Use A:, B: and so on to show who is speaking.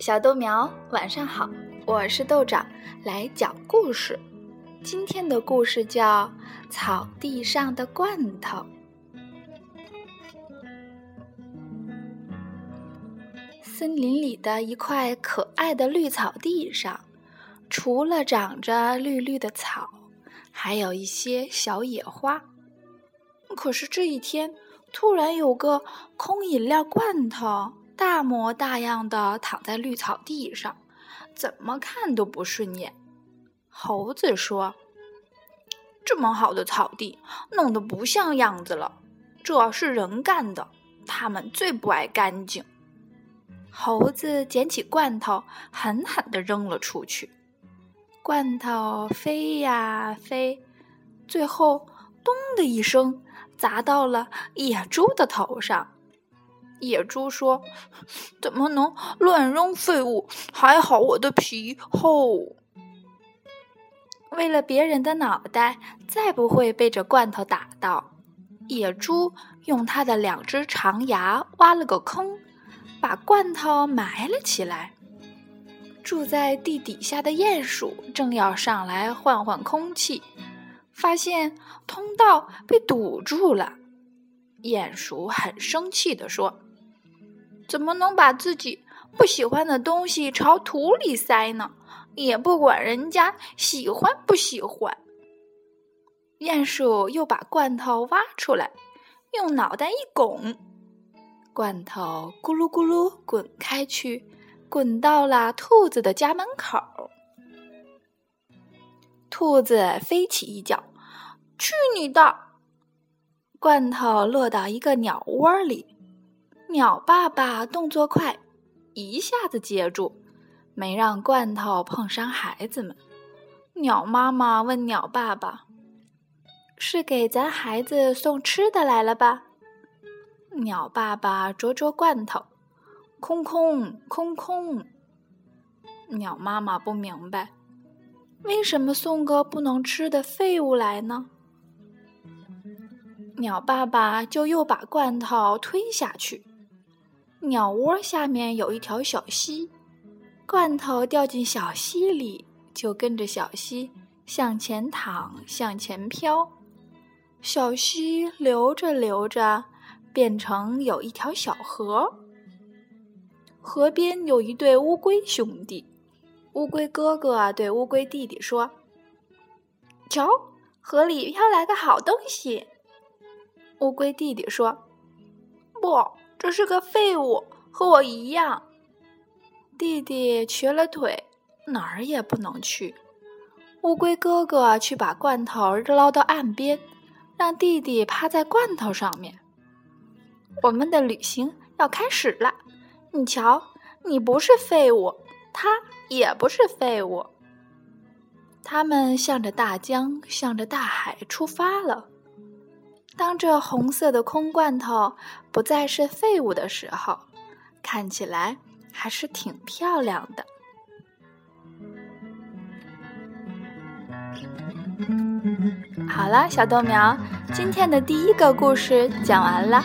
A: 小豆苗，晚上好，我是豆长，来讲故事。今天的故事叫《草地上的罐头》。森林里的一块可爱的绿草地上，除了长着绿绿的草，还有一些小野花。可是这一天，突然有个空饮料罐头。大模大样的躺在绿草地上，怎么看都不顺眼。猴子说：“这么好的草地，弄得不像样子了。这是人干的，他们最不爱干净。”猴子捡起罐头，狠狠地扔了出去。罐头飞呀飞，最后“咚”的一声，砸到了野猪的头上。野猪说：“怎么能乱扔废物？还好我的皮厚。”为了别人的脑袋再不会被这罐头打到，野猪用它的两只长牙挖了个坑，把罐头埋了起来。住在地底下的鼹鼠正要上来换换空气，发现通道被堵住了。鼹鼠很生气地说。怎么能把自己不喜欢的东西朝土里塞呢？也不管人家喜欢不喜欢。鼹鼠又把罐头挖出来，用脑袋一拱，罐头咕噜咕噜滚开去，滚到了兔子的家门口。兔子飞起一脚，去你的！罐头落到一个鸟窝里。鸟爸爸动作快，一下子接住，没让罐头碰伤孩子们。鸟妈妈问鸟爸爸：“是给咱孩子送吃的来了吧？”鸟爸爸啄啄罐头，空空空空。鸟妈妈不明白，为什么送个不能吃的废物来呢？鸟爸爸就又把罐头推下去。鸟窝下面有一条小溪，罐头掉进小溪里，就跟着小溪向前淌，向前飘。小溪流着流着，变成有一条小河。河边有一对乌龟兄弟，乌龟哥哥对乌龟弟弟说：“瞧，河里飘来个好东西。”乌龟弟弟说：“不。”这是个废物，和我一样。弟弟瘸了腿，哪儿也不能去。乌龟哥哥去把罐头捞到岸边，让弟弟趴在罐头上面。我们的旅行要开始了。你瞧，你不是废物，他也不是废物。他们向着大江，向着大海出发了。当这红色的空罐头不再是废物的时候，看起来还是挺漂亮的。好了，小豆苗，今天的第一个故事讲完了。